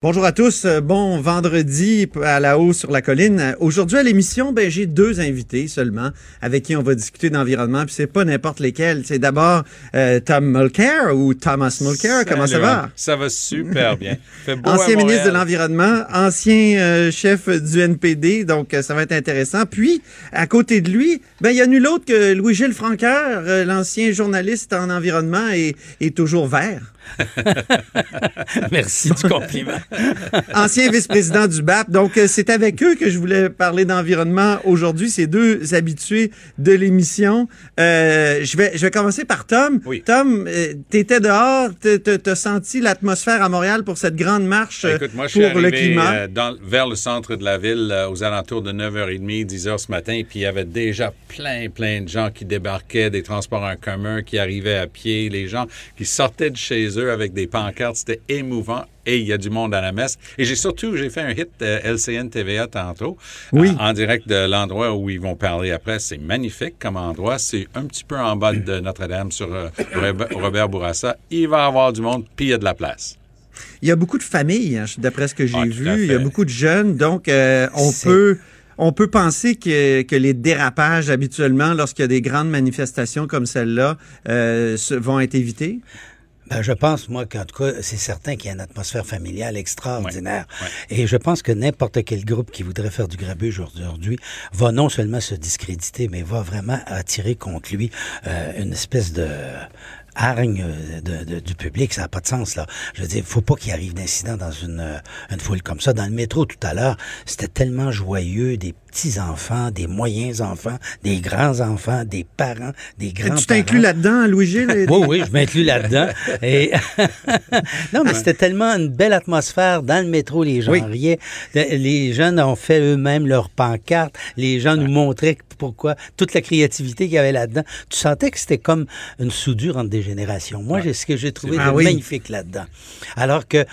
Bonjour à tous, euh, bon vendredi à la haut sur la colline. Aujourd'hui à l'émission, ben j'ai deux invités seulement avec qui on va discuter d'environnement. Puis c'est pas n'importe lesquels. C'est d'abord euh, Tom Mulcair ou Thomas Mulcair. Comment ça va? Ça va super bien. ancien ministre de l'environnement, ancien euh, chef du NPD, donc ça va être intéressant. Puis à côté de lui, ben il y a nul autre que Louis-Gilles Francaire, l'ancien journaliste en environnement et, et toujours vert. Merci du compliment. Ancien vice-président du BAP. Donc, euh, c'est avec eux que je voulais parler d'environnement aujourd'hui. Ces deux habitués de l'émission. Euh, je, vais, je vais commencer par Tom. Oui. Tom, euh, tu étais dehors. Tu as senti l'atmosphère à Montréal pour cette grande marche ben, Écoute, moi, je pour suis arrivé, le climat? dans, vers le centre de la ville aux alentours de 9h30, 10h ce matin. Puis il y avait déjà plein, plein de gens qui débarquaient des transports en commun, qui arrivaient à pied, les gens qui sortaient de chez eux avec des pancartes. C'était émouvant et il y a du monde à la messe. Et j'ai surtout, j'ai fait un hit euh, LCN TVA tantôt, oui. en, direct de l'endroit où ils vont parler après. C'est magnifique comme endroit. C'est un petit peu en bas de Notre-Dame sur euh, Robert Bourassa. Il va y avoir du monde, puis il y a de la place. Il y a beaucoup de familles, hein, d'après ce que j'ai Ah, vu. Il y a beaucoup de jeunes, donc euh, on peut on peut penser que, que les dérapages habituellement, lorsqu'il y a des grandes manifestations comme celle-là, euh, vont être évités? Ben, je pense, moi, qu'en tout cas, c'est certain qu'il y a une atmosphère familiale extraordinaire. Ouais, Et je pense que n'importe quel groupe qui voudrait faire du grabuge aujourd'hui va non seulement se discréditer, mais va vraiment attirer contre lui euh, une espèce de hargne euh, de, de- du public. Ça n'a pas de sens, là. Je veux dire, faut pas qu'il arrive d'incident dans une, euh, une foule comme ça. Dans le métro, tout à l'heure, c'était tellement joyeux, des petits-enfants, des moyens-enfants, des grands-enfants, des parents, des grands-parents. Tu t'inclus là-dedans, Louis-Gilles? Oui, oui, je m'inclus là-dedans. Et non, mais c'était tellement une belle atmosphère dans le métro. Les gens Oui. riaient. Les jeunes ont fait eux-mêmes leurs pancartes. Les gens nous montraient pourquoi toute la créativité qu'il y avait là-dedans. Tu sentais que c'était comme une soudure entre des générations. Moi, j'ai ce que j'ai trouvé Ah de oui. magnifique là-dedans. Alors que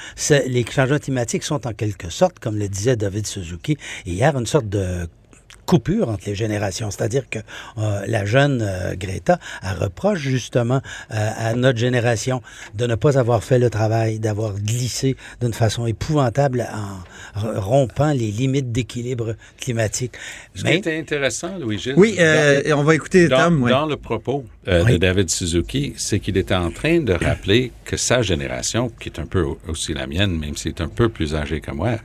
les changements climatiques sont en quelque sorte, comme le disait David Suzuki hier, une sorte de coupure entre les générations. C'est-à-dire que euh, la jeune euh, Greta elle reproche justement euh, à notre génération de ne pas avoir fait le travail, d'avoir glissé d'une façon épouvantable en rompant les limites d'équilibre climatique. Ce qui était intéressant, Louis-Gilles, Oui, euh, on va écouter dans, Tom. ouais. dans le propos euh, Oui. de David Suzuki, c'est qu'il était en train de rappeler que sa génération, qui est un peu aussi la mienne, même s'il est un peu plus âgé que moi,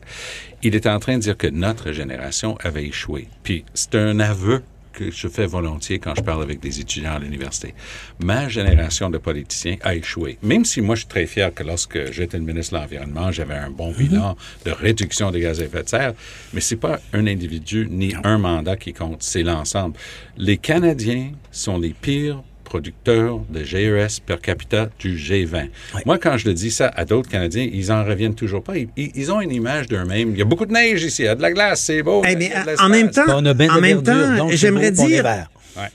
il était en train de dire que notre génération avait échoué. Puis c'est un aveu que je fais volontiers quand je parle avec des étudiants à l'université. Ma génération de politiciens a échoué. Même si moi, je suis très fier que lorsque j'étais le ministre de l'Environnement, j'avais un bon bilan de réduction des gaz à effet de serre, mais c'est pas un individu ni un mandat qui compte, c'est l'ensemble. Les Canadiens sont les pires producteurs de GES per capita du G20. Oui. Moi, quand je le dis ça à d'autres Canadiens, ils en reviennent toujours pas. Ils, ont une image d'eux-mêmes. Il y a beaucoup de neige ici, il y a de la glace, c'est beau. Eh, en même temps, on a bien en de même verdure, temps, donc c'est j'aimerais dire,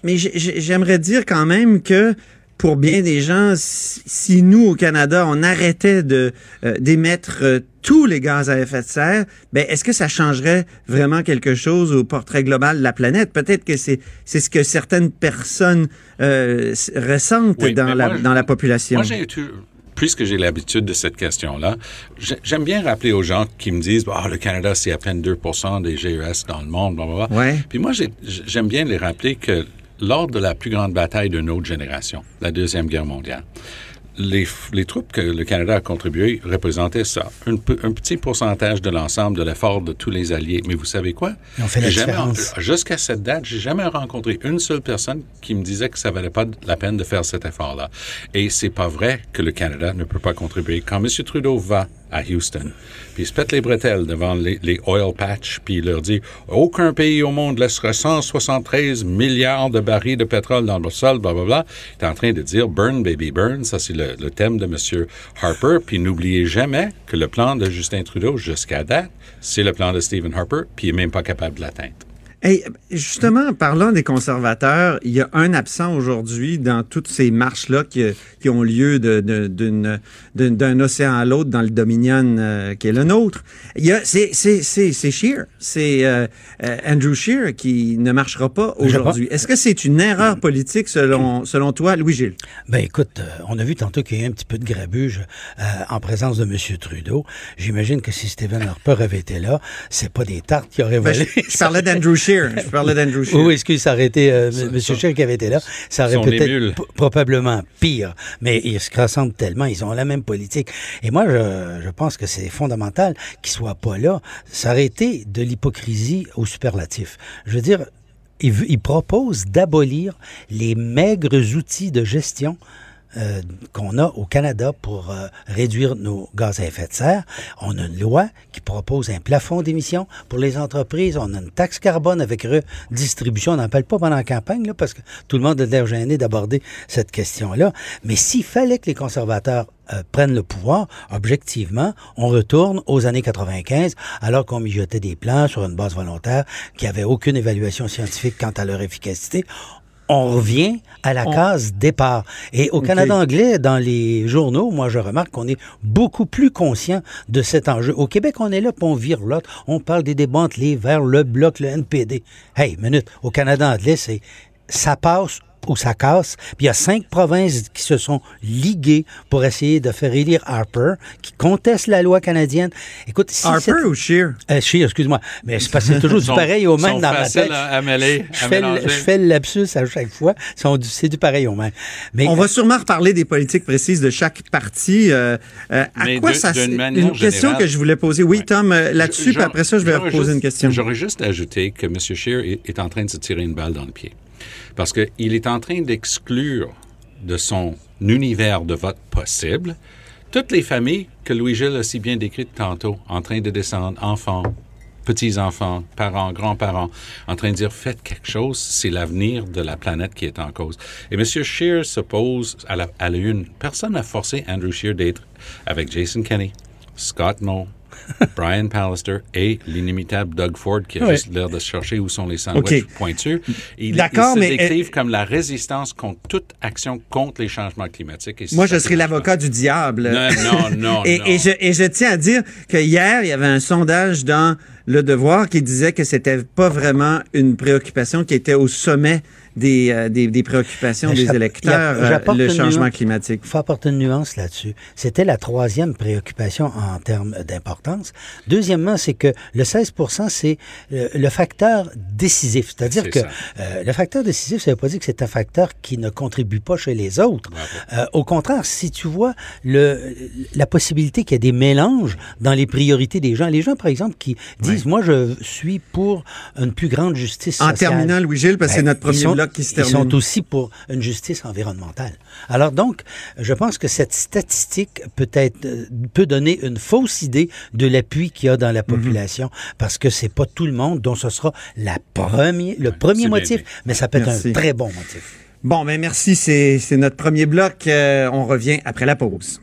mais j'ai- j'ai- j'aimerais dire quand même que pour bien des gens, si, nous au Canada on arrêtait de euh, d'émettre euh, tous les gaz à effet de serre, ben est-ce que ça changerait vraiment quelque chose au portrait global de la planète? Peut-être que c'est c'est ce que certaines personnes euh, ressentent Oui, dans la moi, dans la population. Moi, puisque j'ai l'habitude de cette question-là, j'ai- j'aime bien rappeler aux gens qui me disent Ah, le Canada, c'est à peine 2% des GES dans le monde, blablabla. Ouais. Puis moi, j'ai- j'aime bien les rappeler que lors de la plus grande bataille de notre génération, la Deuxième Guerre mondiale, les, les troupes que le Canada a contribuées représentaient ça, un, petit pourcentage de l'ensemble de l'effort de tous les alliés. Mais vous savez quoi? Ont fait la jamais-. Jusqu'à cette date, j'ai jamais rencontré une seule personne qui me disait que ça valait pas la peine de faire cet effort-là. Et c'est pas vrai que le Canada ne peut pas contribuer. Quand M. Trudeau va à Houston, puis il se pète les bretelles devant les, oil patch, puis il leur dit aucun pays au monde laissera 173 milliards de barils de pétrole dans le sol, blablabla. Il est en train de dire burn baby burn, ça c'est le, le thème de M. Harper. Puis n'oubliez jamais que le plan de Justin Trudeau jusqu'à date, c'est le plan de Stephen Harper, puis il est même pas capable de l'atteindre. Hey, justement, parlant des conservateurs, il y a un absent aujourd'hui dans toutes ces marches-là qui, qui, ont lieu d'un océan à l'autre dans le Dominion euh, qui est le nôtre. C'est Scheer, c'est euh, euh, Andrew Scheer qui ne marchera pas aujourd'hui. Est-ce que c'est une erreur politique selon, selon toi, Louis-Gilles? Ben écoute, on a vu tantôt qu'il y a eu un petit peu de grabuge en présence de M. Trudeau. J'imagine que si Stephen Harper avait été là, c'est pas des tartes qui auraient ben, volé. je, parlais d'Andrew Scheer. Je parlais d'Andrew Scheer. Oui, excuse, ça aurait été euh, M. Scheer qui avait été là. Ça aurait peut-être probablement pire. Mais ils se ressemblent tellement. Ils ont la même politique. Et moi, je, je pense que c'est fondamental qu'ils soient pas là. Ça aurait été de l'hypocrisie au superlatif. Je veux dire, il, il propose d'abolir les maigres outils de gestion euh, qu'on a au Canada pour euh, réduire nos gaz à effet de serre. On a une loi qui propose un plafond d'émissions pour les entreprises. On a une taxe carbone avec redistribution. On n'en parle pas pendant la campagne, là, parce que tout le monde a l'air gêné d'aborder cette question-là. Mais s'il fallait que les conservateurs euh, prennent le pouvoir, objectivement, on retourne aux années 95, alors qu'on mijotait des plans sur une base volontaire qui avait aucune évaluation scientifique quant à leur efficacité on revient à la case départ. Et au Canada anglais, dans les journaux, moi, je remarque qu'on est beaucoup plus conscient de cet enjeu. Au Québec, on est là, puis on vire l'autre. On parle des débats entre les Verts, le Bloc, le NPD. Hey, minute, au Canada anglais, c'est ça passe où ça casse. Puis il y a cinq provinces qui se sont liguées pour essayer de faire élire Harper, qui contestent la loi canadienne. Écoute, si Harper ou Scheer? Euh, Scheer, excuse-moi. Mais c'est parce que c'est toujours du pareil au même dans ma tête. À, mêler, je, fais le, je, fais le, lapsus à chaque fois. C'est du pareil au même. Mais, On va sûrement reparler des politiques précises de chaque parti. Euh, euh, à quoi ça Une question que je voulais poser. Oui, Tom, euh, là-dessus, puis après ça, je vais reposer une question. J'aurais juste ajouté que M. Est, est en train de se tirer une balle dans le pied. Parce qu'il est en train d'exclure de son univers de vote possible toutes les familles que Louis-Gilles a si bien décrites tantôt, en train de descendre, enfants, petits-enfants, parents, grands-parents, en train de dire faites quelque chose, c'est l'avenir de la planète qui est en cause. Et M. Scheer s'oppose à la, à la une. Personne n'a forcé Andrew Scheer d'être avec Jason Kenney, Scott Moe, Brian Pallister et l'inimitable Doug Ford qui a juste l'air de chercher où sont les sandwichs pointus. Ils, D'accord, mais décrivent comme la résistance contre toute action contre les changements climatiques. moi, je serai l'avocat du diable. Non, non, non. et, non. Et, je, et je tiens à dire que hier, il y avait un sondage dans Le Devoir qui disait que c'était pas vraiment une préoccupation qui était au sommet des, euh, des, des, préoccupations des électeurs, euh, le changement climatique. Il faut apporter une nuance là-dessus. C'était la troisième préoccupation en termes d'importance. Deuxièmement, c'est que le 16% c'est le, le, facteur décisif. C'est-à-dire que euh, le facteur décisif, ça veut pas dire que c'est un facteur qui ne contribue pas chez les autres. Euh, au contraire, si tu vois le, la possibilité qu'il y ait des mélanges dans les priorités des gens, les gens, par exemple, qui disent, moi, je suis pour une plus grande justice sociale. En terminant, Louis-Gilles, parce que c'est ben, notre premier bloc ils sont aussi pour une justice environnementale. Alors donc, je pense que cette statistique peut être euh, peut donner une fausse idée de l'appui qu'il y a dans la mhm. population, parce que c'est pas tout le monde dont ce sera la premier, le premier motif, mais ça peut être un très bon motif. Bon, mais ben merci, c'est notre premier bloc. Euh, on revient après la pause.